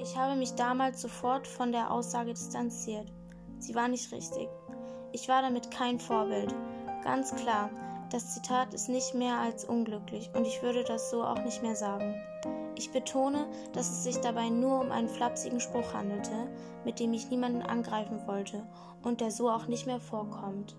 Ich habe mich damals sofort von der Aussage distanziert. Sie war nicht richtig. Ich war damit kein Vorbild. Ganz klar, das Zitat ist nicht mehr als unglücklich und ich würde das so auch nicht mehr sagen. Ich betone, dass es sich dabei nur um einen flapsigen Spruch handelte, mit dem ich niemanden angreifen wollte und der so auch nicht mehr vorkommt.